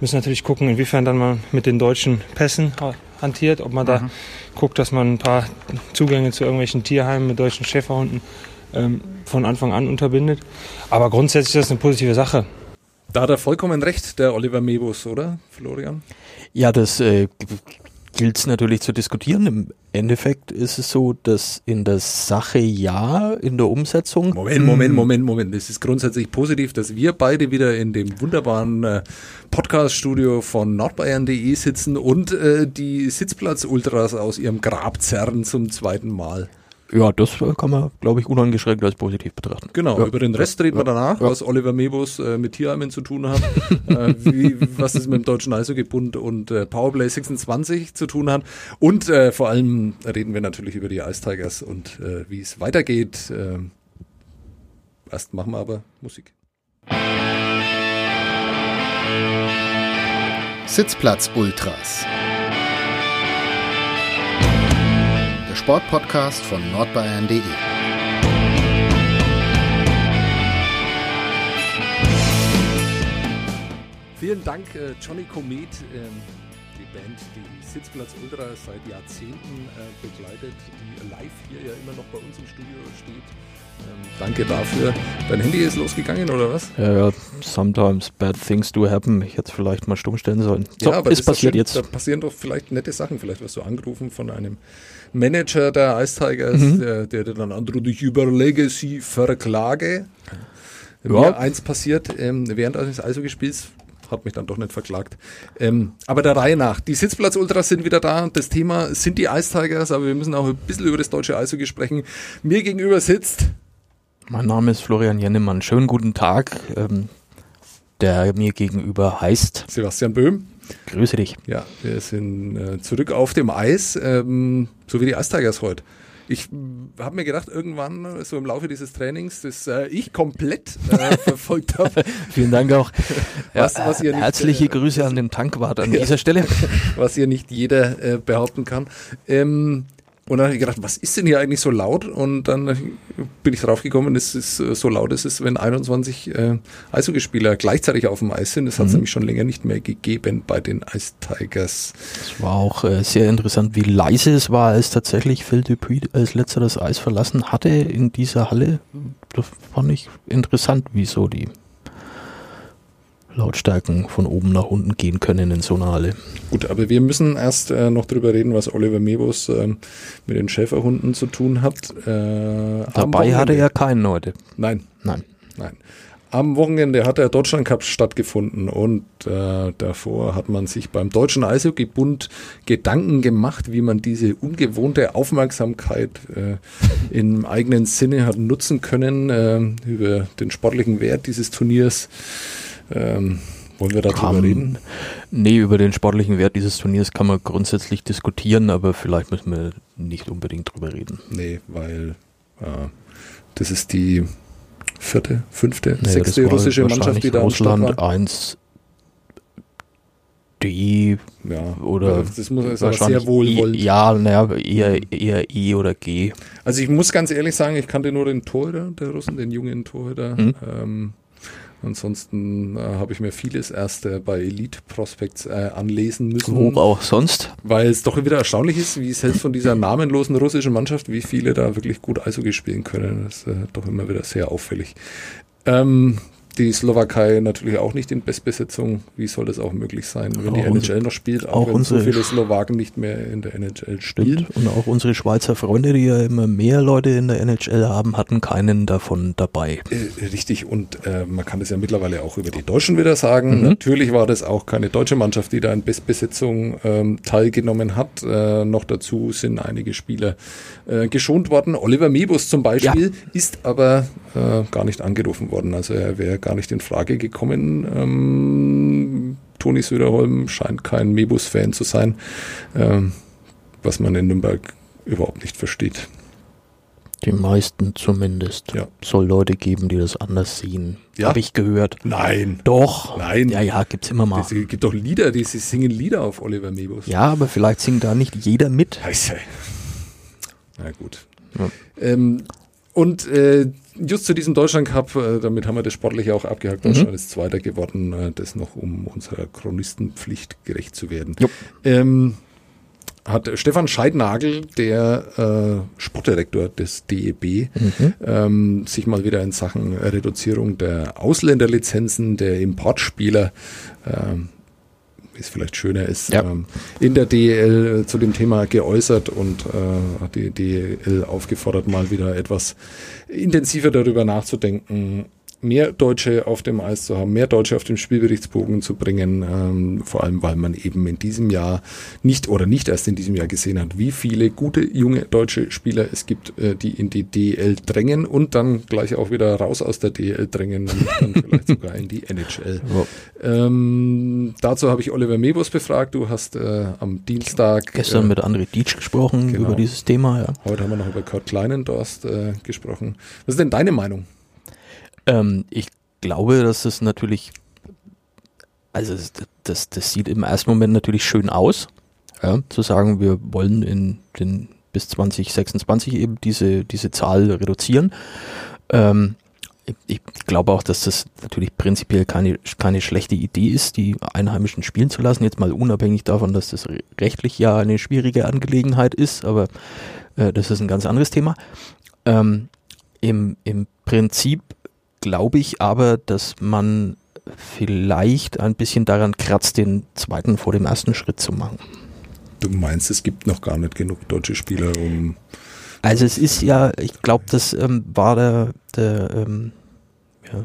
müssen natürlich gucken, inwiefern dann man mit den deutschen Pässen hantiert, ob man mhm. da guckt, dass man ein paar Zugänge zu irgendwelchen Tierheimen mit deutschen Schäferhunden ähm, von Anfang an unterbindet. Aber grundsätzlich ist das eine positive Sache. Da hat er vollkommen recht, der Oliver Mebus, oder, Florian? Ja, das äh, gilt es natürlich zu diskutieren. Im Endeffekt ist es so, dass in der Sache ja, in der Umsetzung. Moment, Moment, Moment, Moment. Es ist grundsätzlich positiv, dass wir beide wieder in dem wunderbaren äh, Podcast-Studio von nordbayern.de sitzen und äh, die Sitzplatz-Ultras aus ihrem Grab zerren zum zweiten Mal. Ja, das kann man, glaube ich, unangeschränkt als positiv betrachten. Genau, ja. über den Rest reden wir danach, ja. was Oliver Mebus äh, mit Tierheimen zu tun hat, äh, wie, was es mit dem Deutschen Eishockeybund und äh, Powerplay 26 zu tun hat und äh, vor allem reden wir natürlich über die Ice Tigers und äh, wie es weitergeht. Äh, erst machen wir aber Musik. Sitzplatz Ultras Sportpodcast von nordbayern.de. Vielen Dank, äh, Johnny Komet, ähm, die Band, die Sitzplatz Ultra seit Jahrzehnten äh, begleitet, die live hier ja immer noch bei uns im Studio steht. Ähm, danke dafür. Dein Handy ist losgegangen oder was? Ja, ja, sometimes bad things do happen. Ich hätte es vielleicht mal stumm stellen sollen. So, ja, aber ist passiert jetzt. Da passieren doch vielleicht nette Sachen. Vielleicht wirst du angerufen von einem Manager der Ice Tigers, mhm. der, der dann androht, ich überlege sie verklage. Ja. Mir eins passiert ähm, während eines Eishockeyspiels, hat mich dann doch nicht verklagt. Ähm, aber der Reihe nach. Die Sitzplatz-Ultras sind wieder da. Das Thema sind die Ice Tigers, aber wir müssen auch ein bisschen über das deutsche Eishockey sprechen. Mir gegenüber sitzt. Mein Name ist Florian Jennemann. Schönen guten Tag. Ähm, der mir gegenüber heißt Sebastian Böhm. Grüße dich. Ja, wir sind äh, zurück auf dem Eis, ähm, so wie die Ice Tigers heute. Ich habe mir gedacht, irgendwann so im Laufe dieses Trainings, das äh, ich komplett äh, verfolgt habe. Vielen Dank auch. was, was ihr nicht, herzliche äh, Grüße an den Tankwart an dieser Stelle. Was hier nicht jeder äh, behaupten kann. Ähm, und dann habe ich gedacht, was ist denn hier eigentlich so laut? Und dann bin ich draufgekommen, es ist äh, so laut ist es, wenn 21 äh, Eishockeyspieler gleichzeitig auf dem Eis sind. Das hat es mhm. nämlich schon länger nicht mehr gegeben bei den Ice Tigers. Es war auch äh, sehr interessant, wie leise es war, als tatsächlich Phil Dupuis als letzter das Eis verlassen hatte in dieser Halle. Das fand ich interessant, wieso die Lautstärken von oben nach unten gehen können in so einer Halle. Gut, aber wir müssen erst äh, noch drüber reden, was Oliver Mebus äh, mit den Schäferhunden zu tun hat. Äh, Dabei hatte er keinen heute. Nein. Nein. Nein. Am Wochenende hat der Deutschland Cup stattgefunden und äh, davor hat man sich beim Deutschen Eishockeybund Gedanken gemacht, wie man diese ungewohnte Aufmerksamkeit äh, im eigenen Sinne hat nutzen können äh, über den sportlichen Wert dieses Turniers. Ähm, wollen wir darüber reden? Nee, über den sportlichen Wert dieses Turniers kann man grundsätzlich diskutieren, aber vielleicht müssen wir nicht unbedingt drüber reden. Nee, weil äh, das ist die vierte, fünfte, nee, sechste russische Mannschaft, die da Russland am Start war. 1 D ja, oder das muss es aber sehr wohlwollend. Ja, naja, eher, eher E oder G. Also ich muss ganz ehrlich sagen, ich kannte nur den Torhüter der Russen, den jungen Torhüter. Hm? Ähm, Ansonsten äh, habe ich mir vieles erst äh, bei Elite Prospects äh, anlesen müssen. Wo auch sonst? Weil es doch wieder erstaunlich ist, wie selbst von dieser namenlosen russischen Mannschaft, wie viele da wirklich gut Eishockey spielen können. Das ist äh, doch immer wieder sehr auffällig. Ähm, die Slowakei natürlich auch nicht in Bestbesetzung. Wie soll das auch möglich sein, wenn auch die NHL noch spielt, auch, auch wenn so viele Slowaken nicht mehr in der NHL spielen? Und auch unsere Schweizer Freunde, die ja immer mehr Leute in der NHL haben, hatten keinen davon dabei. Äh, richtig, und äh, man kann das ja mittlerweile auch über die Deutschen wieder sagen. Mhm. Natürlich war das auch keine deutsche Mannschaft, die da in Bestbesetzung ähm, teilgenommen hat. Äh, noch dazu sind einige Spieler äh, geschont worden. Oliver Mebus zum Beispiel ja. ist aber äh, gar nicht angerufen worden. Also er wäre gar nicht in Frage gekommen. Ähm, Toni Söderholm scheint kein Mebus-Fan zu sein, ähm, was man in Nürnberg überhaupt nicht versteht. Die meisten zumindest. Ja. Soll Leute geben, die das anders sehen. Ja. Habe ich gehört. Nein. Doch. Nein. Ja, ja, gibt's immer mal. Es gibt doch Lieder, die sie singen Lieder auf Oliver Mebus. Ja, aber vielleicht singt da nicht jeder mit. Na gut. Ja. Ähm, und äh, just zu diesem Deutschland Cup, äh, damit haben wir das sportlich auch abgehakt. Deutschland mhm. ist Zweiter geworden, äh, das noch um unserer Chronistenpflicht gerecht zu werden. Ähm, hat Stefan Scheidnagel, der äh, Sportdirektor des DEB, mhm. ähm, sich mal wieder in Sachen Reduzierung der Ausländerlizenzen, der Importspieler ähm, es vielleicht schöner ist, ja. ähm, in der DEL zu dem Thema geäußert und äh, hat die DEL aufgefordert, mal wieder etwas intensiver darüber nachzudenken, mehr Deutsche auf dem Eis zu haben, mehr Deutsche auf dem Spielberichtsbogen zu bringen, ähm, vor allem weil man eben in diesem Jahr nicht oder nicht erst in diesem Jahr gesehen hat, wie viele gute junge deutsche Spieler es gibt, äh, die in die DL drängen und dann gleich auch wieder raus aus der DL drängen und dann vielleicht sogar in die NHL. Oh. Ähm, dazu habe ich Oliver Mebus befragt. Du hast äh, am Dienstag gestern äh, mit André Dietsch gesprochen genau. über dieses Thema. Ja. Heute haben wir noch über Kurt Kleinendorst äh, gesprochen. Was ist denn deine Meinung? Ähm, ich glaube, dass es natürlich, also das, das sieht im ersten Moment natürlich schön aus, ja, zu sagen, wir wollen in den bis 2026 eben diese, diese Zahl reduzieren. Ähm, ich glaube auch, dass das natürlich prinzipiell keine, keine schlechte Idee ist, die Einheimischen spielen zu lassen. Jetzt mal unabhängig davon, dass das rechtlich ja eine schwierige Angelegenheit ist, aber äh, das ist ein ganz anderes Thema. Ähm, im, Im Prinzip glaube ich aber, dass man vielleicht ein bisschen daran kratzt, den zweiten vor dem ersten Schritt zu machen. Du meinst, es gibt noch gar nicht genug deutsche Spieler, um. Also es ist ja, ich glaube, das ähm, war der, der ähm, ja,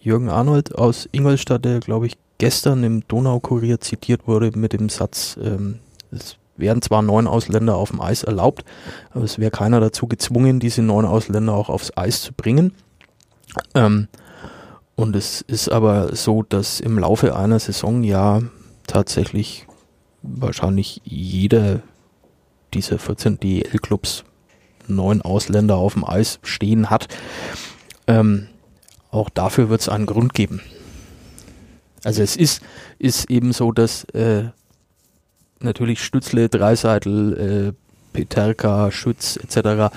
Jürgen Arnold aus Ingolstadt, der, glaube ich, gestern im Donaukurier zitiert wurde mit dem Satz, ähm, es wären zwar neun Ausländer auf dem Eis erlaubt, aber es wäre keiner dazu gezwungen, diese neun Ausländer auch aufs Eis zu bringen. Ähm, und es ist aber so, dass im Laufe einer Saison ja tatsächlich wahrscheinlich jeder dieser 14 DEL-Clubs neun Ausländer auf dem Eis stehen hat. Ähm, auch dafür wird es einen Grund geben. Also es ist, ist eben so, dass äh, natürlich Stützle, Dreiseitel, äh, Peterka, Schütz etc.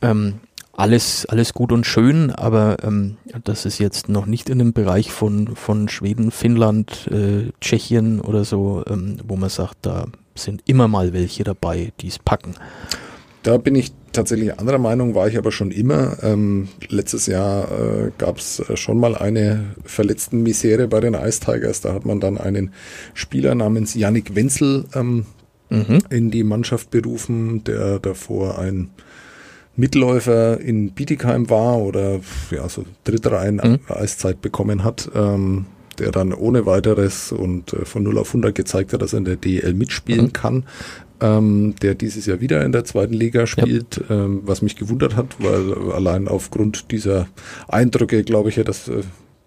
Ähm, alles, alles gut und schön, aber ähm, das ist jetzt noch nicht in dem Bereich von, von Schweden, Finnland, äh, Tschechien oder so, ähm, wo man sagt, da sind immer mal welche dabei, die es packen. Da bin ich tatsächlich anderer Meinung, war ich aber schon immer. Ähm, letztes Jahr äh, gab es äh, schon mal eine verletzten Misere bei den Ice Tigers. Da hat man dann einen Spieler namens Yannick Wenzel ähm, mhm. in die Mannschaft berufen, der davor ein Mitläufer in Bietigheim war oder ja, so Drittreihen mhm. Eiszeit bekommen hat, ähm, der dann ohne weiteres und äh, von 0 auf 100 gezeigt hat, dass er in der DL mitspielen mhm. kann, ähm, der dieses Jahr wieder in der zweiten Liga spielt, ja. ähm, was mich gewundert hat, weil allein aufgrund dieser Eindrücke glaube ich ja, dass äh,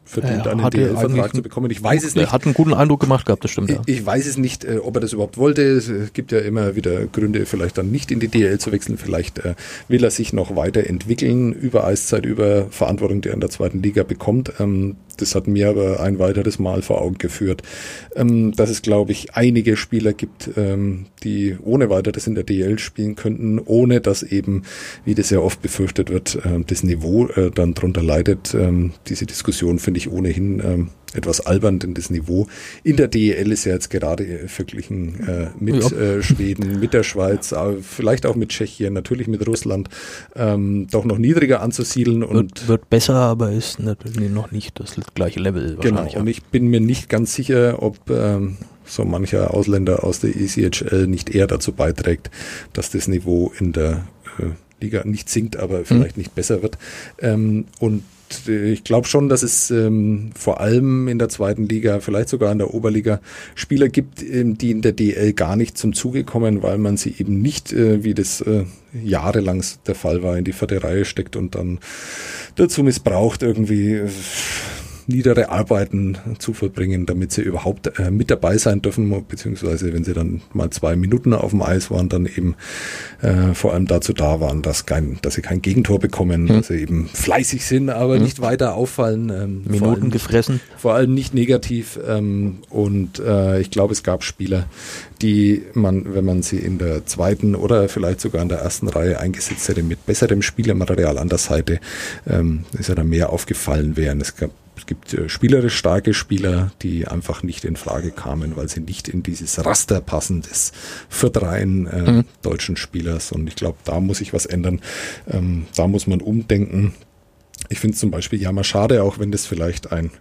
verdient, einen DL-Vertrag zu bekommen. Ich weiß es nicht. Er hat einen guten Eindruck gemacht gehabt, das stimmt. Ja. Ich, ich weiß es nicht, äh, ob er das überhaupt wollte. Es gibt ja immer wieder Gründe, vielleicht dann nicht in die DL zu wechseln. Vielleicht äh, will er sich noch weiterentwickeln über Eiszeit, über Verantwortung, die er in der zweiten Liga bekommt. Ähm, das hat mir aber ein weiteres Mal vor Augen geführt, ähm, dass es, glaube ich, einige Spieler gibt, ähm, die ohne weiteres in der DL spielen könnten, ohne dass eben, wie das ja oft befürchtet wird, äh, das Niveau äh, dann drunter leidet. Diese Diskussion finde ich ohnehin ähm, etwas albern, denn das Niveau in der DEL ist ja jetzt gerade verglichen äh, mit ja. äh, Schweden, mit der Schweiz, äh, vielleicht auch mit Tschechien, natürlich mit Russland, ähm, doch noch niedriger anzusiedeln. Und wird, wird besser, aber ist natürlich noch nicht das gleiche Level. Genau, und ich bin mir nicht ganz sicher, ob ähm, so mancher Ausländer aus der ECHL nicht eher dazu beiträgt, dass das Niveau in der äh, Liga nicht sinkt, aber vielleicht mhm. nicht besser wird. Ähm, und ich glaube schon, dass es ähm, vor allem in der zweiten Liga, vielleicht sogar in der Oberliga, Spieler gibt, ähm, die in der DL gar nicht zum Zuge kommen, weil man sie eben nicht, äh, wie das äh, jahrelang der Fall war, in die vierte Reihe steckt und dann dazu missbraucht, irgendwie äh, niedere Arbeiten zu verbringen, damit sie überhaupt äh, mit dabei sein dürfen, beziehungsweise wenn sie dann mal zwei Minuten auf dem Eis waren, dann eben äh, vor allem dazu da waren, dass, kein, dass sie kein Gegentor bekommen, hm. dass sie eben fleißig sind, aber hm. nicht weiter auffallen. Ähm, Minuten allem, gefressen. Vor allem nicht negativ. Ähm, und äh, ich glaube, es gab Spieler, die man, wenn man sie in der zweiten oder vielleicht sogar in der ersten Reihe eingesetzt hätte, mit besserem Spielermaterial an der Seite, ähm, ist ja dann mehr aufgefallen wären. Es gab es gibt äh, spielerisch starke Spieler, die einfach nicht in Frage kamen, weil sie nicht in dieses Raster passen des viertreien äh, mhm. deutschen Spielers. Und ich glaube, da muss sich was ändern. Ähm, da muss man umdenken. Ich finde zum Beispiel ja mal schade, auch wenn das vielleicht ein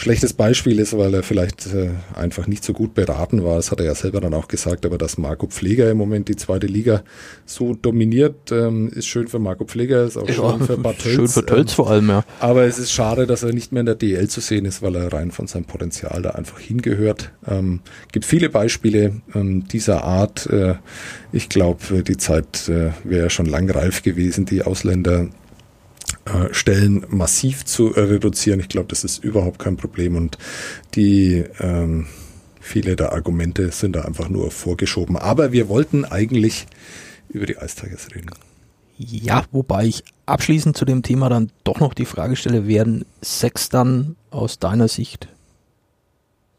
schlechtes Beispiel ist, weil er vielleicht äh, einfach nicht so gut beraten war. Das hat er ja selber dann auch gesagt, aber dass Marco Pfleger im Moment die zweite Liga so dominiert, ähm, ist schön für Marco Pfleger, ist auch ja, schön für Bad Schön für Tölz ähm, vor allem, ja. Aber es ist schade, dass er nicht mehr in der DL zu sehen ist, weil er rein von seinem Potenzial da einfach hingehört. Ähm, gibt viele Beispiele ähm, dieser Art. Äh, ich glaube, die Zeit äh, wäre schon lang reif gewesen, die Ausländer äh, Stellen massiv zu reduzieren. Ich glaube, das ist überhaupt kein Problem und die ähm, viele der Argumente sind da einfach nur vorgeschoben. Aber wir wollten eigentlich über die Tigers reden. Ja, wobei ich abschließend zu dem Thema dann doch noch die Frage stelle, werden sechs dann aus deiner Sicht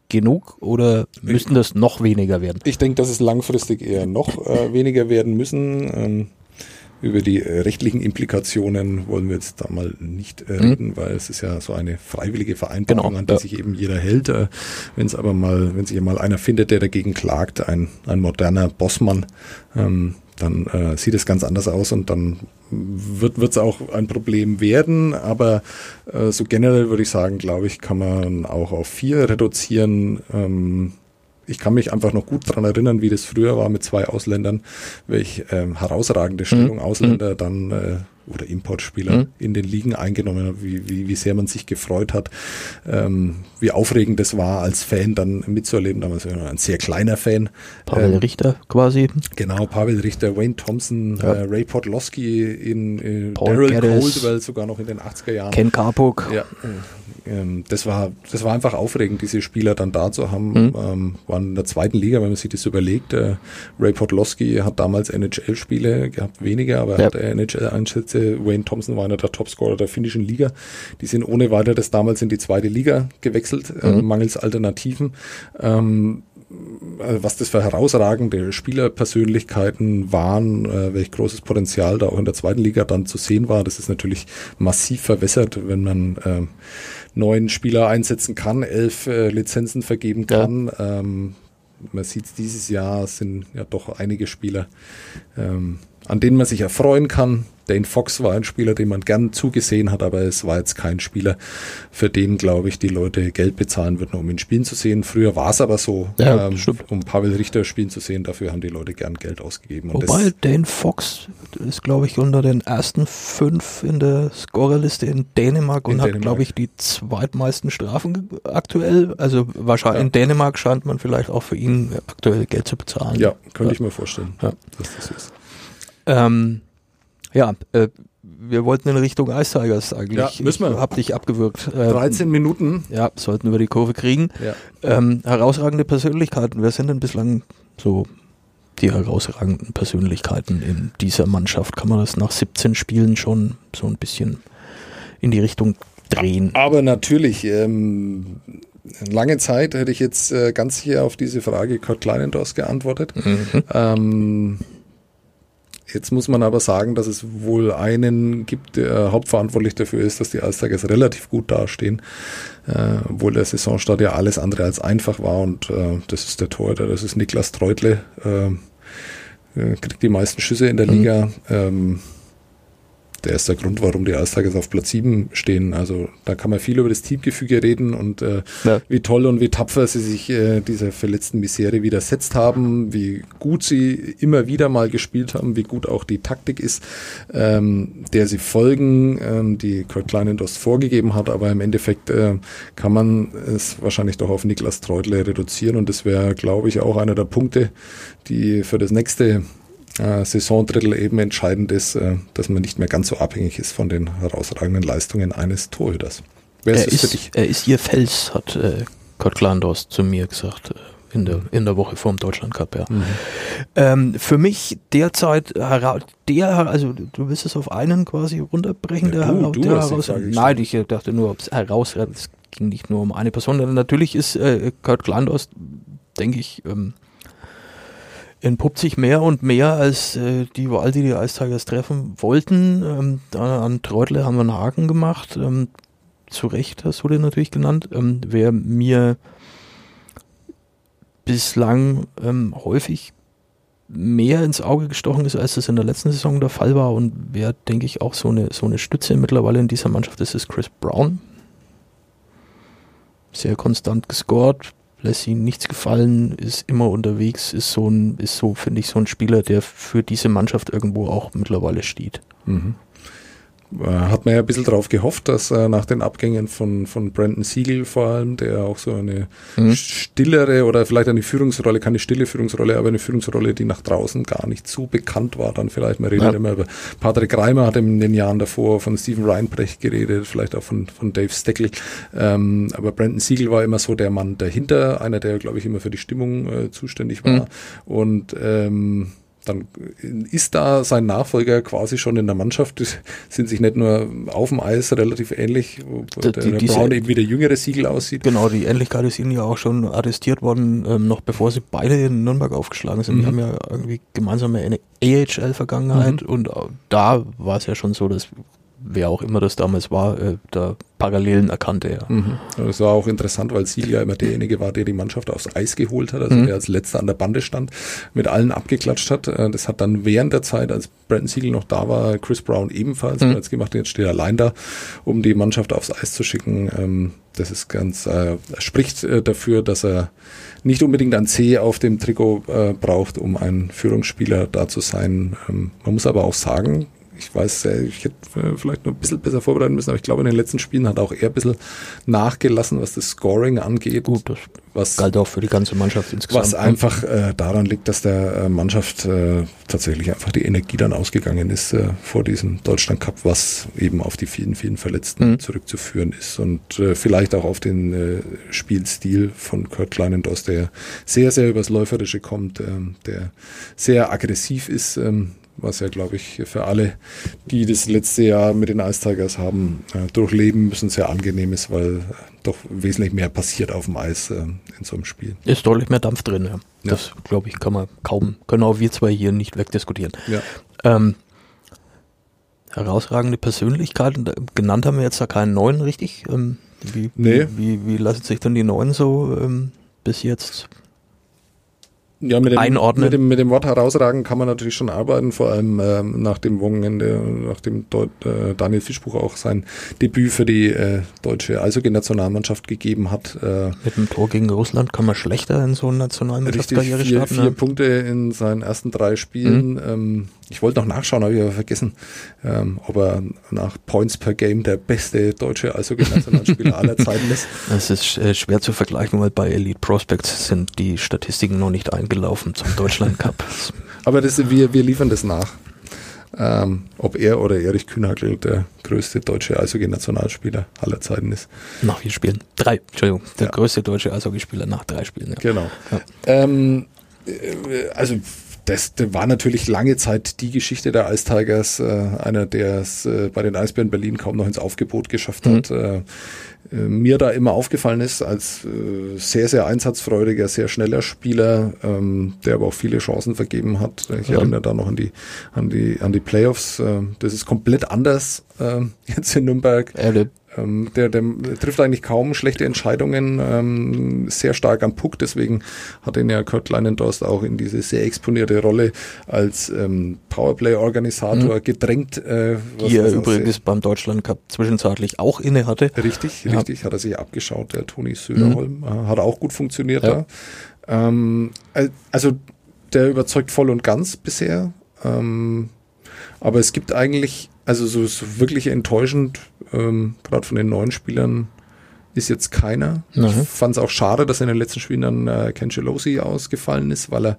genug oder müssen das noch weniger werden? Ich denke, dass es langfristig eher noch äh, weniger werden müssen. Ähm, über die äh, rechtlichen Implikationen wollen wir jetzt da mal nicht äh, mhm. reden, mhm. weil es ist ja so eine freiwillige Vereinbarung, genau, an die ja. sich eben jeder hält. Äh, wenn es aber mal, wenn sich mal einer findet, der dagegen klagt, ein, ein moderner Bossmann, ähm, dann äh, sieht es ganz anders aus und dann wird es auch ein Problem werden. Aber äh, so generell würde ich sagen, glaube ich, kann man auch auf vier reduzieren. Ähm, ich kann mich einfach noch gut daran erinnern, wie das früher war mit zwei Ausländern, welch ähm, herausragende Stellung mhm. Ausländer mhm. dann äh, oder Importspieler mhm. in den Ligen eingenommen hat, wie, wie, wie sehr man sich gefreut hat, ähm, wie aufregend das war als Fan dann mitzuerleben. Damals war ein sehr kleiner Fan. Pavel ähm, Richter quasi. Genau, Pavel Richter, Wayne Thompson, ja. äh, Ray Podlowski in äh, Daryl Coldwell sogar noch in den 80er Jahren. Ken Carpuck. Ja, ähm, das war das war einfach aufregend, diese Spieler dann da zu haben. Mhm. Ähm, waren in der zweiten Liga, wenn man sich das überlegt. Äh, Ray Podlowski hat damals NHL-Spiele gehabt, weniger, aber ja. hat NHL-Einsätze. Wayne Thompson war einer der Topscorer der finnischen Liga. Die sind ohne weiteres damals in die zweite Liga gewechselt, äh, mhm. äh, mangels Alternativen. Ähm, äh, was das für herausragende Spielerpersönlichkeiten waren, äh, welch großes Potenzial da auch in der zweiten Liga dann zu sehen war. Das ist natürlich massiv verwässert, wenn man äh, neun Spieler einsetzen kann, elf äh, Lizenzen vergeben kann. Ja. Ähm, man sieht dieses Jahr sind ja doch einige Spieler, ähm, an denen man sich erfreuen kann. Dane Fox war ein Spieler, den man gern zugesehen hat, aber es war jetzt kein Spieler, für den, glaube ich, die Leute Geld bezahlen würden, um ihn spielen zu sehen. Früher war es aber so, ja, ähm, um Pavel Richter spielen zu sehen, dafür haben die Leute gern Geld ausgegeben. Und Wobei Dane Fox ist, glaube ich, unter den ersten fünf in der Scorerliste in Dänemark in und Dänemark. hat, glaube ich, die zweitmeisten Strafen aktuell. Also wahrscheinlich ja. in Dänemark scheint man vielleicht auch für ihn aktuell Geld zu bezahlen. Ja, könnte ja. ich mir vorstellen, dass das ist. Ähm, ja, äh, wir wollten in Richtung Ice Tigers eigentlich. Ja, müssen wir. Ich hab dich abgewürgt. Ähm, 13 Minuten. Ja, sollten wir die Kurve kriegen. Ja. Ähm, herausragende Persönlichkeiten. Wer sind denn bislang so die herausragenden Persönlichkeiten in dieser Mannschaft? Kann man das nach 17 Spielen schon so ein bisschen in die Richtung drehen? Aber natürlich, ähm, lange Zeit hätte ich jetzt äh, ganz hier auf diese Frage Kurt Kleinendorf geantwortet. Mhm. Ähm, Jetzt muss man aber sagen, dass es wohl einen gibt, der hauptverantwortlich dafür ist, dass die Eistigers relativ gut dastehen, äh, obwohl der Saisonstart ja alles andere als einfach war und äh, das ist der Torhüter, das ist Niklas Treutle, äh, äh kriegt die meisten Schüsse in der mhm. Liga. Ähm, der ist der Grund, warum die Eistigers auf Platz 7 stehen. Also da kann man viel über das Teamgefüge reden und äh, ja. wie toll und wie tapfer sie sich äh, dieser verletzten Misere widersetzt haben, wie gut sie immer wieder mal gespielt haben, wie gut auch die Taktik ist, ähm, der sie folgen, ähm, die Kurt Kleinendost vorgegeben hat. Aber im Endeffekt äh, kann man es wahrscheinlich doch auf Niklas Treutle reduzieren und das wäre, glaube ich, auch einer der Punkte, die für das nächste äh, Saisondrittel eben entscheidend ist, äh, dass man nicht mehr ganz so abhängig ist von den herausragenden Leistungen eines Torhüters. Wer ist, er, ist dich? er ist ihr Fels, hat äh, Kurt Klandorst zu mir gesagt. Äh, in der, in der Woche vor dem Deutschland Cup, ja. Mhm. Ähm, für mich derzeit, der, also du willst es auf einen quasi runterbrechen, ja, der, du, der du heraus. Nein, ich dachte nur, ob es heraus, es ging nicht nur um eine Person. Natürlich ist äh, Kurt Klandorst, denke ich, ähm, entpuppt sich mehr und mehr als äh, die Wahl, die die Ice Tigers treffen wollten. Ähm, an Treutle haben wir einen Haken gemacht. Ähm, zu Recht du den natürlich genannt. Ähm, wer mir bislang ähm, häufig mehr ins Auge gestochen ist, als es in der letzten Saison der Fall war und wer, denke ich, auch so eine, so eine Stütze mittlerweile in dieser Mannschaft ist, ist Chris Brown. Sehr konstant gescored, lässt ihm nichts gefallen, ist immer unterwegs, ist so ein, ist so, finde ich, so ein Spieler, der für diese Mannschaft irgendwo auch mittlerweile steht. Mhm. Äh, hat man ja ein bisschen drauf gehofft, dass äh, nach den Abgängen von, von Brandon Siegel vor allem, der auch so eine mhm. stillere oder vielleicht eine Führungsrolle, keine stille Führungsrolle, aber eine Führungsrolle, die nach draußen gar nicht so bekannt war, dann vielleicht, man redet ja. immer über Patrick Reimer hat in den Jahren davor von Steven Reinbrecht geredet, vielleicht auch von, von Dave Steckel, ähm, aber Brandon Siegel war immer so der Mann dahinter, einer, der, glaube ich, immer für die Stimmung äh, zuständig war mhm. und ähm, dann ist da sein Nachfolger quasi schon in der Mannschaft, die sind sich nicht nur auf dem Eis relativ ähnlich, wo die, der, der Brown eben wie der jüngere Siegel aussieht. Genau, die Ähnlichkeit ist ihnen ja auch schon attestiert worden, ähm, noch bevor sie beide in Nürnberg aufgeschlagen sind. Mhm. Die haben ja irgendwie gemeinsam eine AHL-Vergangenheit mhm. und da war es ja schon so, dass wer auch immer das damals war, äh, da Parallelen erkannte. Ja. Mhm. Das war auch interessant, weil Siegel ja immer derjenige war, der die Mannschaft aufs Eis geholt hat, also mhm. der als letzter an der Bande stand, mit allen abgeklatscht hat. Äh, das hat dann während der Zeit, als Brandon Siegel noch da war, Chris Brown ebenfalls mhm. jetzt gemacht. Jetzt steht er allein da, um die Mannschaft aufs Eis zu schicken. Ähm, das ist ganz, äh, spricht äh, dafür, dass er nicht unbedingt ein C auf dem Trikot äh, braucht, um ein Führungsspieler da zu sein. Ähm, man muss aber auch sagen, ich weiß, ich hätte äh, vielleicht noch ein bisschen besser vorbereiten müssen, aber ich glaube, in den letzten Spielen hat auch er ein bisschen nachgelassen, was das Scoring angeht. Gut, das was, galt auch für die ganze Mannschaft insgesamt. Was einfach äh, daran liegt, dass der äh, Mannschaft äh, tatsächlich einfach die Energie dann ausgegangen ist äh, vor diesem Deutschland Cup, was eben auf die vielen, vielen Verletzten mhm. zurückzuführen ist und äh, vielleicht auch auf den äh, Spielstil von Kurt Kleinendos, der sehr, sehr übers Läuferische kommt, äh, der sehr aggressiv ist, ähm, was ja, glaube ich, für alle, die das letzte Jahr mit den Ice Tigers haben, äh, durchleben müssen, sehr angenehm ist, weil doch wesentlich mehr passiert auf dem Eis äh, in so einem Spiel. Ist deutlich mehr Dampf drin, ja. ja. Das, glaube ich, kann man kaum, können auch wir zwei hier nicht wegdiskutieren. Ja. Ähm, herausragende Persönlichkeiten, genannt haben wir jetzt da keinen neuen, richtig? Ähm, wie, nee. wie, wie, wie lassen sich denn die neuen so ähm, bis jetzt ja, mit dem, einordnen. Mit dem, mit dem Wort herausragen kann man natürlich schon arbeiten, vor allem ähm, nach dem Wochenende, nachdem Deut, äh, Daniel Fischbuch auch sein Debüt für die äh, deutsche Eishockey-Nationalmannschaft gegeben hat. Äh, mit dem Tor gegen Russland kann man schlechter in so einer Nationalmannschaftskarriere starten. Vier, vier Punkte in seinen ersten drei Spielen. Mhm. Ähm, ich wollte noch nachschauen, habe ich aber vergessen, ähm, ob er nach Points per Game der beste deutsche Eishockey-Nationalspieler aller Zeiten ist. Das ist äh, schwer zu vergleichen, weil bei Elite Prospects sind die Statistiken noch nicht eingelaufen zum Deutschland Cup. aber das, wir, wir liefern das nach. Ähm, ob er oder Erich Kühnagel der größte deutsche Eishockey-Nationalspieler aller Zeiten ist. Nach vier Spielen. Drei, Entschuldigung. Der ja. größte deutsche Eishockeyspieler nach drei Spielen. Ja. Genau. Ja. Ähm, äh, also das, war natürlich lange Zeit die Geschichte der Ice Tigers, äh, einer, der es äh, bei den Eisbären Berlin kaum noch ins Aufgebot geschafft hat. Mhm. Äh, äh, mir da immer aufgefallen ist als äh, sehr, sehr einsatzfreudiger, sehr schneller Spieler, ähm, der aber auch viele Chancen vergeben hat. Ich ja. erinnere da noch an die, an die, an die Playoffs. Äh, das ist komplett anders äh, jetzt in Nürnberg. Erlebt. Ähm, der, der trifft eigentlich kaum schlechte Entscheidungen, ähm, sehr stark am Puck, deswegen hat ihn ja Kurt Leinendorst auch in diese sehr exponierte Rolle als ähm, Powerplay-Organisator mhm. gedrängt. Äh, Die er übrigens beim Deutschland Cup zwischenzeitlich auch inne hatte. Richtig, ja. richtig, hat er sich abgeschaut, der Toni Söderholm, mhm. hat auch gut funktioniert ja. da. Ähm, also der überzeugt voll und ganz bisher. Ähm, aber es gibt eigentlich, also so, so wirklich enttäuschend, ähm, gerade von den neuen Spielern, ist jetzt keiner. Mhm. Ich fand es auch schade, dass in den letzten Spielen dann äh, Ken Gelosi ausgefallen ist, weil er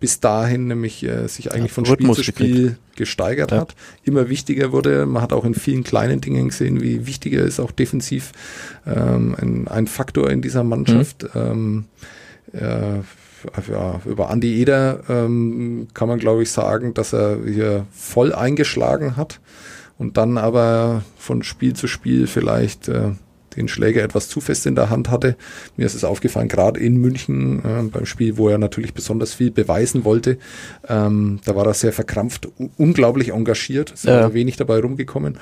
bis dahin nämlich äh, sich eigentlich Ja, von Spiel Rhythmus zu Spiel gesteigert Ja. hat, immer wichtiger wurde. Man hat auch in vielen kleinen Dingen gesehen, wie wichtiger ist auch defensiv ähm, ein, ein Faktor in dieser Mannschaft. Ähm, äh, ja, über Andi Eder ähm, kann man, glaube ich, sagen, dass er hier voll eingeschlagen hat und dann aber von Spiel zu Spiel vielleicht äh, den Schläger etwas zu fest in der Hand hatte. Mir ist es aufgefallen, gerade in München äh, beim Spiel, wo er natürlich besonders viel beweisen wollte. Ähm, da war er sehr verkrampft, unglaublich engagiert, ist Ja. wenig dabei rumgekommen.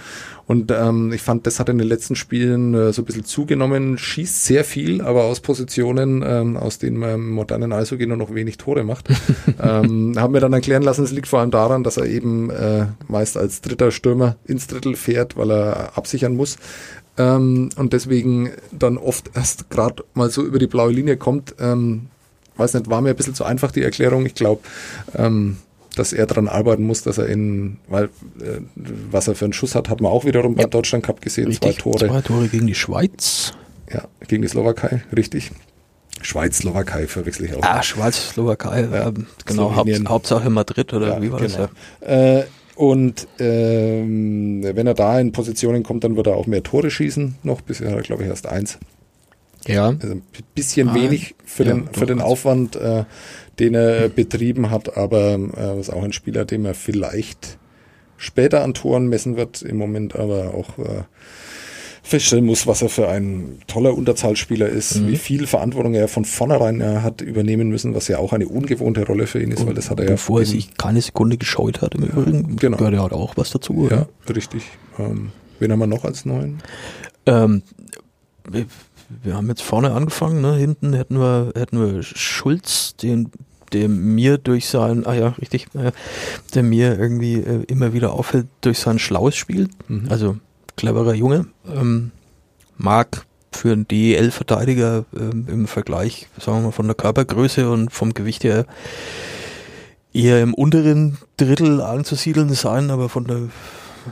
Und ähm, ich fand, das hat in den letzten Spielen äh, so ein bisschen zugenommen, schießt sehr viel, aber aus Positionen, ähm, aus denen man im modernen Eishockey nur noch wenig Tore macht. ähm, haben mir dann erklären lassen, es liegt vor allem daran, dass er eben äh, meist als dritter Stürmer ins Drittel fährt, weil er absichern muss. Ähm, und deswegen dann oft erst gerade mal so über die blaue Linie kommt. Ähm, weiß nicht, war mir ein bisschen zu einfach die Erklärung. Ich glaube, ähm, dass er daran arbeiten muss, dass er in, weil äh, was er für einen Schuss hat, hat man auch wiederum beim Deutschland Cup gesehen, zwei Tore. Zwei Tore gegen die Schweiz. Ja, gegen die Slowakei, richtig. Schweiz, Slowakei verwechsel ich auch. Ah, Schweiz, Slowakei. Ja, ähm, genau, Haupt. Hauptsache Madrid oder Ja, wie war genau. das? Ja. Äh, und ähm, wenn er da in Positionen kommt, dann wird er auch mehr Tore schießen noch. Bisher hat er, glaube ich, erst eins. ja. Also ein bisschen Ah, wenig für ja, den, für den Aufwand, äh, den er betrieben hat, aber äh, ist auch ein Spieler, dem er vielleicht später an Toren messen wird, im Moment aber auch äh, feststellen muss, was er für ein toller Unterzahlspieler ist, Mhm. wie viel Verantwortung er von vornherein äh, hat übernehmen müssen, was ja auch eine ungewohnte Rolle für ihn ist, weil das hat er ja. Bevor er sich keine Sekunde gescheut hat im Übrigen, genau. gehört ja halt auch was dazu. Oder? Ja, richtig. Ähm, wen haben wir noch als neuen? Ähm, wir, wir haben jetzt vorne angefangen, ne? hinten hätten wir, hätten wir Schulz, den der mir durch sein, ah ja, richtig, äh, der mir irgendwie äh, immer wieder auffällt durch sein schlaues Spiel. Mhm. Also cleverer Junge. Ähm, mag für einen DEL-Verteidiger ähm, im Vergleich, sagen wir mal, von der Körpergröße und vom Gewicht her eher im unteren Drittel anzusiedeln sein, aber von der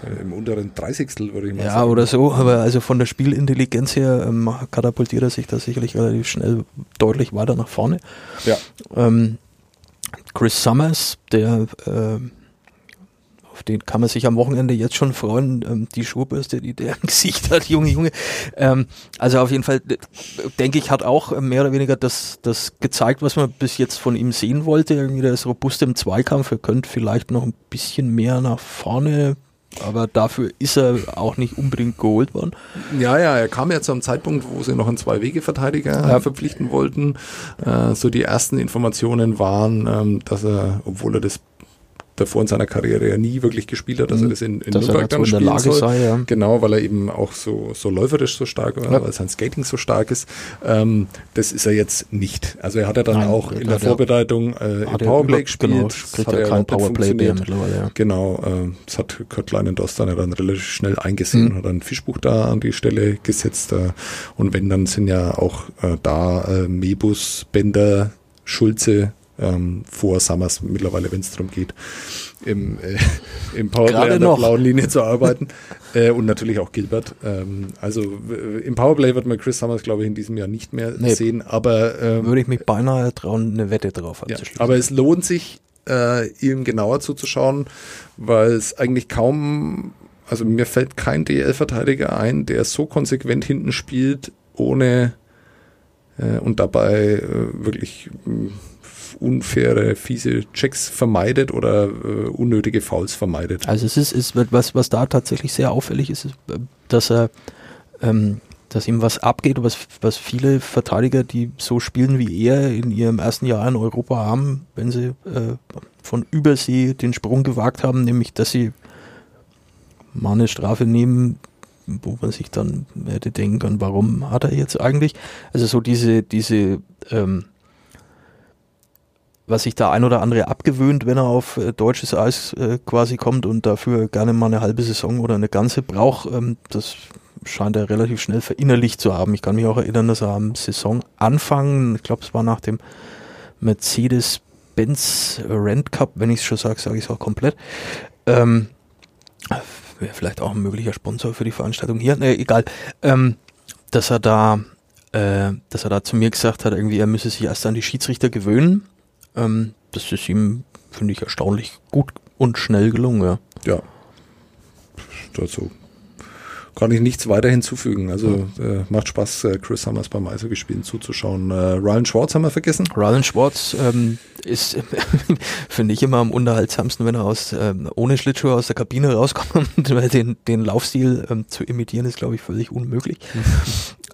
Äh, Im unteren 30. würde ich mal ja, sagen. oder so, aber also von der Spielintelligenz her ähm, katapultiert er sich da sicherlich relativ schnell deutlich weiter nach vorne. Ja. Ähm, Chris Summers, der ähm, auf den kann man sich am Wochenende jetzt schon freuen, ähm, die Schuhbürste, die der im Gesicht hat, Junge, Junge. Ähm, also auf jeden Fall, denke ich, hat auch mehr oder weniger das, das gezeigt, was man bis jetzt von ihm sehen wollte. Irgendwie der ist robust im Zweikampf, er könnte vielleicht noch ein bisschen mehr nach vorne, aber dafür ist er auch nicht unbedingt geholt worden. Ja, ja, er kam ja zu einem Zeitpunkt, wo sie noch einen Zwei-Wege-Verteidiger Ja. verpflichten wollten. Äh, so die ersten Informationen waren, ähm, dass er, obwohl er das davor in seiner Karriere ja nie wirklich gespielt hat, dass er das in, in Mhm. Dass er Nürnberg dann spielen Lage soll. sei, ja. Genau, weil er eben auch so, so läuferisch so stark war, Ja. weil sein Skating so stark ist. Ähm, das ist er jetzt nicht. Also er hat ja dann Nein, auch in der Vorbereitung äh, im er Powerplay über- gespielt. Genau, Das kriegt hat er ja kein Powerplay mehr mittlerweile, ja. Genau, äh, das hat Kurt Leinendost dann ja dann relativ schnell eingesehen Mhm. und hat ein Fischbuch da an die Stelle gesetzt. Äh, und wenn, dann sind ja auch äh, da äh, Mebus, Bender, Schulze ähm, vor Summers mittlerweile, wenn es darum geht, im, äh, im Powerplay Gerade an der noch. blauen Linie zu arbeiten. äh, und natürlich auch Gilbert. Ähm, also w- im Powerplay wird man Chris Summers, glaube ich, in diesem Jahr nicht mehr Nee. sehen. Aber ähm, Würde ich mich beinahe trauen, eine Wette drauf ja, abzuschließen. aber es lohnt sich, äh, ihm genauer zuzuschauen, weil es eigentlich kaum, also mir fällt kein DL-Verteidiger ein, der so konsequent hinten spielt, ohne äh, und dabei äh, wirklich mh, unfaire, fiese Checks vermeidet oder äh, unnötige Fouls vermeidet. Also es ist, ist was, was da tatsächlich sehr auffällig ist, ist äh, dass er, ähm, dass ihm was abgeht, was, was viele Verteidiger, die so spielen wie er in ihrem ersten Jahr in Europa haben, wenn sie äh, von Übersee den Sprung gewagt haben, nämlich dass sie mal eine Strafe nehmen, wo man sich dann hätte denken können, warum hat er jetzt eigentlich? Also so diese, diese ähm, was sich da ein oder andere abgewöhnt, wenn er auf äh, deutsches Eis äh, quasi kommt und dafür gerne mal eine halbe Saison oder eine ganze braucht, ähm, das scheint er relativ schnell verinnerlicht zu haben. Ich kann mich auch erinnern, dass er am Saisonanfang, ich glaube es war nach dem Mercedes-Benz Rent Cup, wenn ich es schon sage, sage ich es auch komplett, ähm, wäre vielleicht auch ein möglicher Sponsor für die Veranstaltung hier, nee, egal, ähm, dass er da äh, dass er da zu mir gesagt hat, irgendwie er müsse sich erst an die Schiedsrichter gewöhnen, ähm, das ist ihm, finde ich, erstaunlich gut und schnell gelungen. Ja. Ja, dazu kann ich nichts weiter hinzufügen. Also äh, macht Spaß, äh, Chris Summers beim Eishockey-Spielen zuzuschauen. Äh, Ryan Schwartz haben wir vergessen. Ryan Schwartz ähm, ist, finde ich, immer am unterhaltsamsten, wenn er aus ähm, ohne Schlittschuhe aus der Kabine rauskommt, weil den, den Laufstil ähm, zu imitieren ist, glaube ich, völlig unmöglich.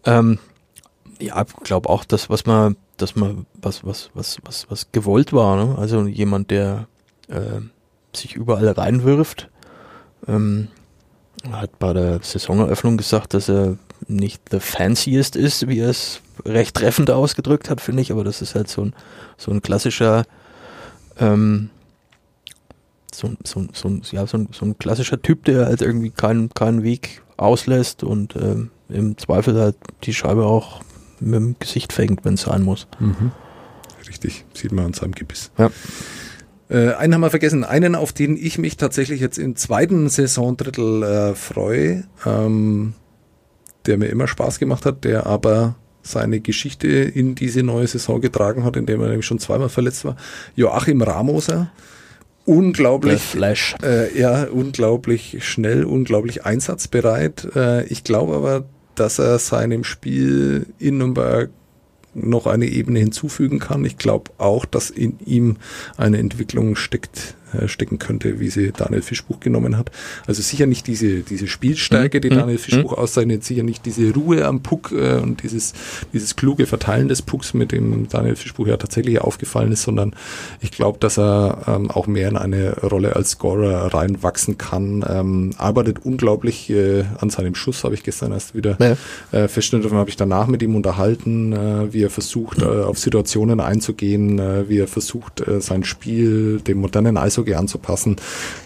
ähm, ja, glaube auch, dass was man, dass man was was was was was gewollt war. Ne? Also jemand, der äh, sich überall reinwirft. Ähm, hat bei der Saisoneröffnung gesagt, dass er nicht the fanciest ist, wie er es recht treffend ausgedrückt hat, finde ich, aber das ist halt so ein, so ein klassischer, ähm, so, so, so, ja, so, ein, so ein klassischer Typ, der halt irgendwie keinen, keinen Weg auslässt und ähm, im Zweifel halt die Scheibe auch mit dem Gesicht fängt, wenn es sein muss. Mhm. Richtig, sieht man an seinem Gebiss. Ja. Äh, einen haben wir vergessen, einen, auf den ich mich tatsächlich jetzt im zweiten Saisondrittel äh, freue, ähm, der mir immer Spaß gemacht hat, der aber seine Geschichte in diese neue Saison getragen hat, indem er nämlich schon zweimal verletzt war. Joachim Ramoser. Unglaublich, Flash. Äh, ja, unglaublich schnell, unglaublich einsatzbereit. Äh, ich glaube aber, dass er seinem Spiel in Nürnberg noch eine Ebene hinzufügen kann. Ich glaube auch, dass in ihm eine Entwicklung steckt, äh, stecken könnte, wie sie Daniel Fischbuch genommen hat. Also sicher nicht diese, diese Spielstärke, die mhm. Daniel Fischbuch mhm. auszeichnet, sicher nicht diese Ruhe am Puck äh, und dieses, dieses kluge Verteilen des Pucks, mit dem Daniel Fischbuch ja tatsächlich aufgefallen ist, sondern ich glaube, dass er ähm, auch mehr in eine Rolle als Scorer reinwachsen kann. Ähm, arbeitet unglaublich äh, an seinem Schuss, habe ich gestern erst wieder ja. äh, feststellen dürfen, habe ich danach mit ihm unterhalten, äh, wie er versucht, äh, auf Situationen einzugehen, äh, wie er versucht, äh, sein Spiel dem modernen Eishockey Eishockey anzupassen,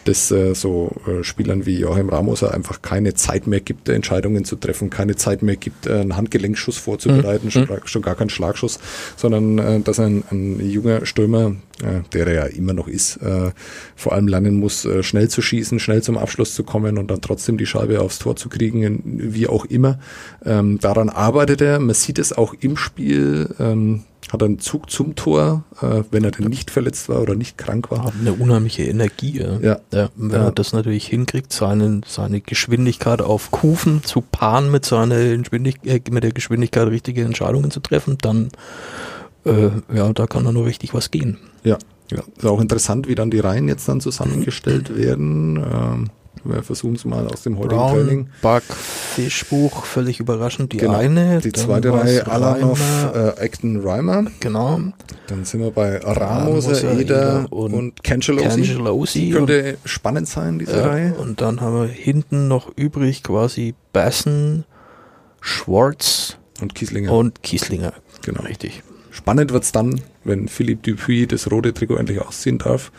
dass äh, so äh, Spielern wie Joachim Ramoser einfach keine Zeit mehr gibt, Entscheidungen zu treffen, keine Zeit mehr gibt, äh, einen Handgelenkschuss vorzubereiten, mhm. schon, schon, gar keinen Schlagschuss, sondern äh, dass ein, ein junger Stürmer, äh, der er ja immer noch ist, äh, vor allem lernen muss, äh, schnell zu schießen, schnell zum Abschluss zu kommen und dann trotzdem die Scheibe aufs Tor zu kriegen, wie auch immer. Ähm, daran arbeitet er. Man sieht es auch im Spiel. Ähm, hat einen Zug zum Tor, äh, wenn er denn nicht verletzt war oder nicht krank war. Hat eine unheimliche Energie. Ja. ja. ja wenn ja. er das natürlich hinkriegt, seine, seine Geschwindigkeit auf Kufen zu paaren mit, seiner Geschwindigkeit, äh, mit der Geschwindigkeit richtige Entscheidungen zu treffen, dann äh, ja, da kann da nur richtig was gehen. Ja, ja. Ist auch interessant, wie dann die Reihen jetzt dann zusammengestellt werden. Ähm, wir versuchen es mal aus dem heutigen Brown, Training. Buck, Fischbuch, völlig überraschend. Die genau. eine. Die zweite Reihe Alanov, äh, Acton Reimer. Genau. Dann sind wir bei Ramoser, Eder und, und Cangelosi. Könnte spannend sein, diese ja, Reihe. Und dann haben wir hinten noch übrig quasi Bassen, Schwartz und Kieslinger. Und Kieslinger. Genau. Richtig. Spannend wird's dann, wenn Philipp Dupuis das rote Trikot endlich ausziehen darf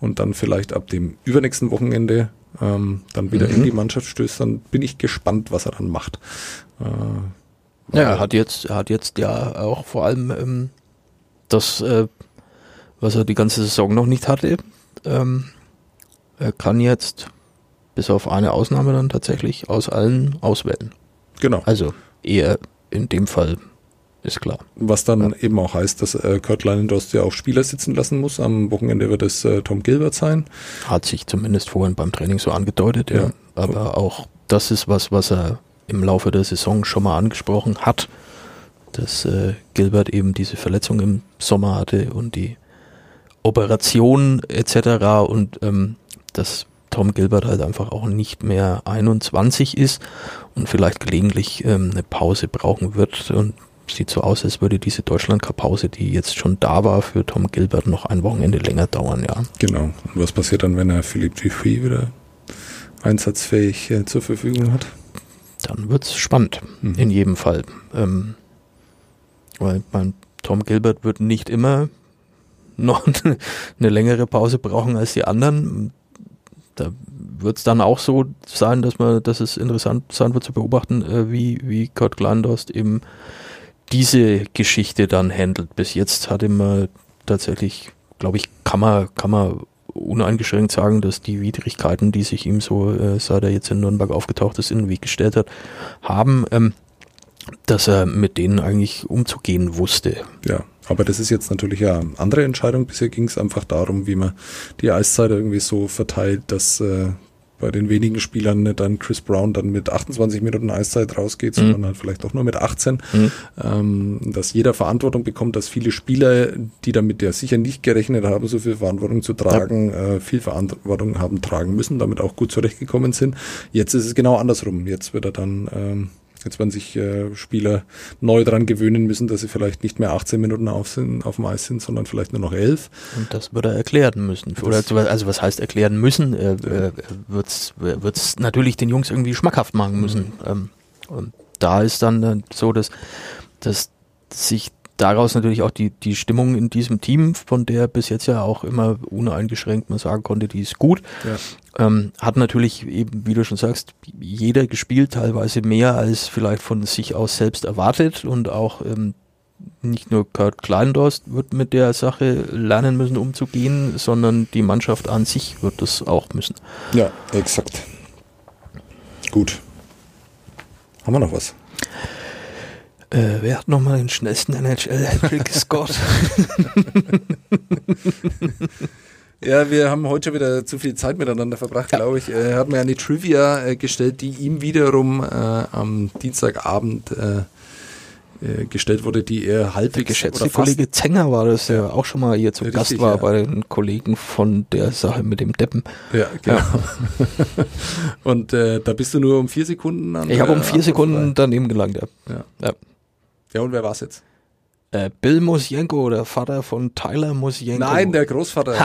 und dann vielleicht ab dem übernächsten Wochenende ähm, dann wieder mhm. in die Mannschaft stößt, dann bin ich gespannt, was er dann macht. Äh, ja, er hat jetzt, er hat jetzt ja auch vor allem ähm, das, äh, was er die ganze Saison noch nicht hatte. Ähm, er kann jetzt bis auf eine Ausnahme dann tatsächlich aus allen auswählen. Genau. Also eher in dem Fall ist klar. Was dann ja. eben auch heißt, dass äh, Kurt Leinendost ja auch Spieler sitzen lassen muss. Am Wochenende wird es äh, Tom Gilbert sein. Hat sich zumindest vorhin beim Training so angedeutet, ja. ja. Aber auch das ist was, was er im Laufe der Saison schon mal angesprochen hat, dass äh, Gilbert eben diese Verletzung im Sommer hatte und die Operation etc. und ähm, dass Tom Gilbert halt einfach auch nicht mehr 21 ist und vielleicht gelegentlich ähm, eine Pause brauchen wird und sieht so aus, als würde diese Deutschland-Cup-Pause, die jetzt schon da war, für Tom Gilbert noch ein Wochenende länger dauern, ja. Genau. Und was passiert dann, wenn er Philippe Dupuis wieder einsatzfähig äh, zur Verfügung hat? Dann wird es spannend, mhm. in jedem Fall. Ähm, weil mein Tom Gilbert wird nicht immer noch eine längere Pause brauchen als die anderen. Da wird es dann auch so sein, dass man, dass es interessant sein wird zu beobachten, äh, wie, wie Kurt Glandost eben diese Geschichte dann handelt. Bis jetzt hatte man tatsächlich, glaube ich, kann man, kann man uneingeschränkt sagen, dass die Widrigkeiten, die sich ihm so, äh, seit er jetzt in Nürnberg aufgetaucht ist, in den Weg gestellt hat, haben. Ähm, dass er mit denen eigentlich umzugehen wusste. Ja, aber das ist jetzt natürlich eine andere Entscheidung. Bisher ging es einfach darum, wie man die Eiszeit irgendwie so verteilt, dass äh, bei den wenigen Spielern nicht dann Chris Brown dann mit 28 Minuten Eiszeit rausgeht, mhm. sondern halt vielleicht auch nur mit 18. Mhm. Ähm, dass jeder Verantwortung bekommt, dass viele Spieler, die damit ja sicher nicht gerechnet haben, so viel Verantwortung zu tragen, ja. äh, viel Verantwortung haben tragen müssen, damit auch gut zurechtgekommen sind. Jetzt ist es genau andersrum. Jetzt wird er dann ähm, Jetzt werden sich äh, Spieler neu daran gewöhnen müssen, dass sie vielleicht nicht mehr 18 Minuten auf, sind, auf dem Eis sind, sondern vielleicht nur noch 11. Und das wird er erklären müssen. Oder also was heißt erklären müssen? Er äh, wird es natürlich den Jungs irgendwie schmackhaft machen müssen. Mhm. Ähm, und da ist dann äh, so, dass, dass sich daraus natürlich auch die, die Stimmung in diesem Team, von der bis jetzt ja auch immer uneingeschränkt man sagen konnte, die ist gut. Ja. Ähm, hat natürlich eben, wie du schon sagst, jeder gespielt, teilweise mehr als vielleicht von sich aus selbst erwartet und auch ähm, nicht nur Kurt Kleindorst wird mit der Sache lernen müssen, umzugehen, sondern die Mannschaft an sich wird das auch müssen. Ja, exakt. Gut. Haben wir noch was? Äh, wer hat nochmal den schnellsten NHL-Trick Scott? Ja, wir haben heute schon wieder zu viel Zeit miteinander verbracht, ja. glaube ich. Er hat mir eine Trivia äh, gestellt, die ihm wiederum äh, am Dienstagabend äh, äh gestellt wurde, die er halbwegs Der geschätzte Kollege Zenger war das, der ja. auch schon mal hier zu Richtig, Gast war ja. bei den Kollegen von der Sache mit dem Deppen. Ja, genau. Und äh, da bist du nur um vier Sekunden an. Ich habe um vier Sekunden daneben gelangt, ja. ja. Ja, und wer war es jetzt? Äh, Bill Musjenko, der Vater von Tyler Musjenko. Nein, der Großvater.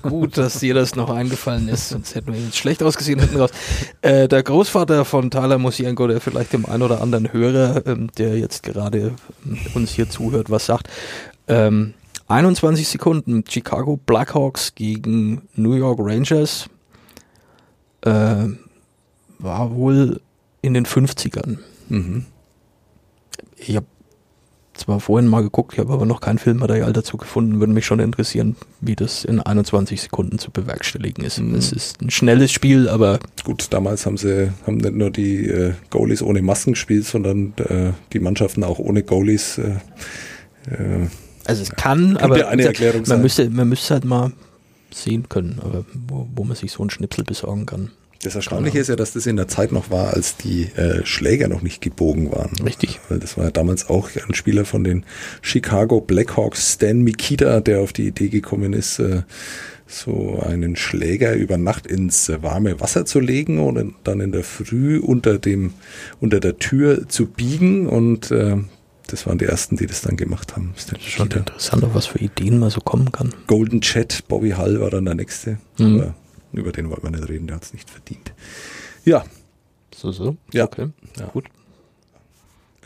Gut, dass dir das noch eingefallen ist, sonst hätten wir jetzt schlecht ausgesehen hinten raus. Äh, der Großvater von Tyler Musjenko, der vielleicht dem einen oder anderen Hörer, ähm, der jetzt gerade ähm, uns hier zuhört, was sagt. Ähm, 21 Sekunden, Chicago Blackhawks gegen New York Rangers. Äh, war wohl in den 50ern. Mhm. Ich habe zwar vorhin mal geguckt, ich habe aber noch kein Filmmaterial dazu gefunden, würde mich schon interessieren, wie das in 21 Sekunden zu bewerkstelligen ist. Mhm. Es ist ein schnelles Spiel, aber. Gut, damals haben sie haben nicht nur die äh, Goalies ohne Masken gespielt, sondern äh, die Mannschaften auch ohne Goalies. Äh, äh also es kann, aber eine Erklärung man, müsste, man müsste halt mal sehen können, aber wo, wo man sich so einen Schnipsel besorgen kann. Das Erstaunliche ist ja, dass das in der Zeit noch war, als die äh, Schläger noch nicht gebogen waren. Richtig. Weil das war ja damals auch ein Spieler von den Chicago Blackhawks, Stan Mikita, der auf die Idee gekommen ist, äh, so einen Schläger über Nacht ins warme Wasser zu legen und dann in der Früh unter dem unter der Tür zu biegen und äh, das waren die ersten, die das dann gemacht haben. Das ist schon interessant, auf was für Ideen man so kommen kann. Golden Chat, Bobby Hall war dann der nächste. Mhm. Über den wollen wir nicht reden, der hat es nicht verdient. Ja. So, so. Ja. Okay. Ja. Gut.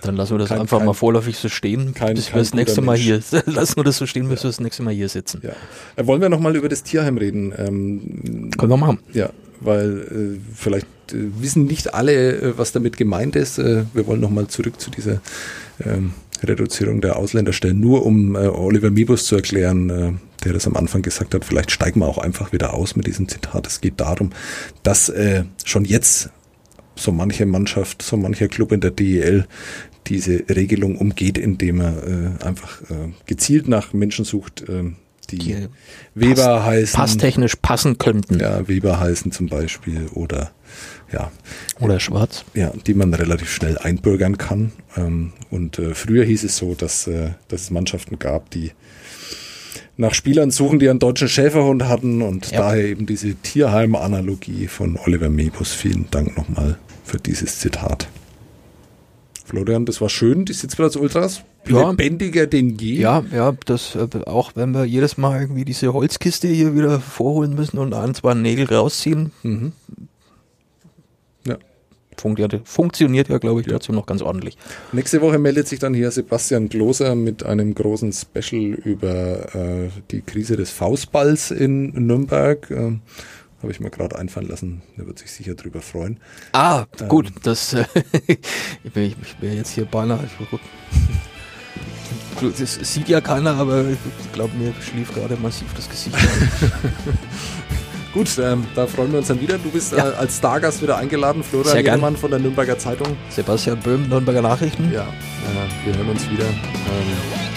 Dann lassen wir das kein, einfach kein, mal vorläufig so stehen, kein, bis wir das nächste Mal hier, lassen wir das so stehen, bis ja. wir das nächste Mal hier sitzen. Ja. Äh, wollen wir nochmal über das Tierheim reden? Ähm, Können wir machen. Ja, weil äh, vielleicht äh, wissen nicht alle, äh, was damit gemeint ist. Äh, wir wollen nochmal zurück zu dieser ähm, Reduzierung der Ausländerstellen, nur um äh, Oliver Mibus zu erklären, der das am Anfang gesagt hat, vielleicht steigen wir auch einfach wieder aus mit diesem Zitat. Es geht darum, dass äh, schon jetzt so manche Mannschaft, so mancher Club in der DEL diese Regelung umgeht, indem er äh, einfach äh, gezielt nach Menschen sucht, äh, die, die Weber pass, heißen. Passtechnisch passen könnten. Ja, Weber heißen zum Beispiel oder ja. Oder schwarz. Ja, die man relativ schnell einbürgern kann. Ähm, und äh, früher hieß es so, dass, äh, dass es Mannschaften gab, die nach Spielern suchen, die einen deutschen Schäferhund hatten und ja. daher eben diese Tierheim-Analogie von Oliver Mebus. Vielen Dank nochmal für dieses Zitat. Florian, das war schön, die Sitzplatz-Ultras. Ja. Lebendiger denn je. Ja, ja, das, äh, auch wenn wir jedes Mal irgendwie diese Holzkiste hier wieder vorholen müssen und ein, zwei Nägel rausziehen, mhm funktioniert, funktioniert ja, glaube ich, trotzdem noch ganz ordentlich. Nächste Woche meldet sich dann hier Sebastian Gloser mit einem großen Special über äh, die Krise des Faustballs in Nürnberg. Ähm, Habe ich mir gerade einfallen lassen. Der wird sich sicher drüber freuen. Ah, ähm, gut. Das, äh, ich wäre jetzt hier beinahe. Das sieht ja keiner, aber ich glaube, mir schlief gerade massiv das Gesicht. Gut, ähm, da freuen wir uns dann wieder. Du bist ja. äh, als Stargast wieder eingeladen, Florian Jedermann von der Nürnberger Zeitung. Sebastian Böhm, Nürnberger Nachrichten. Ja, äh, wir hören uns wieder. Ähm,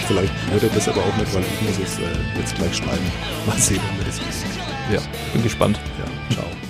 vielleicht hört er das aber auch nicht, weil ich muss es äh, jetzt gleich schneiden. Mal sehen, wie das ist. Ja, bin gespannt. Ja, ciao.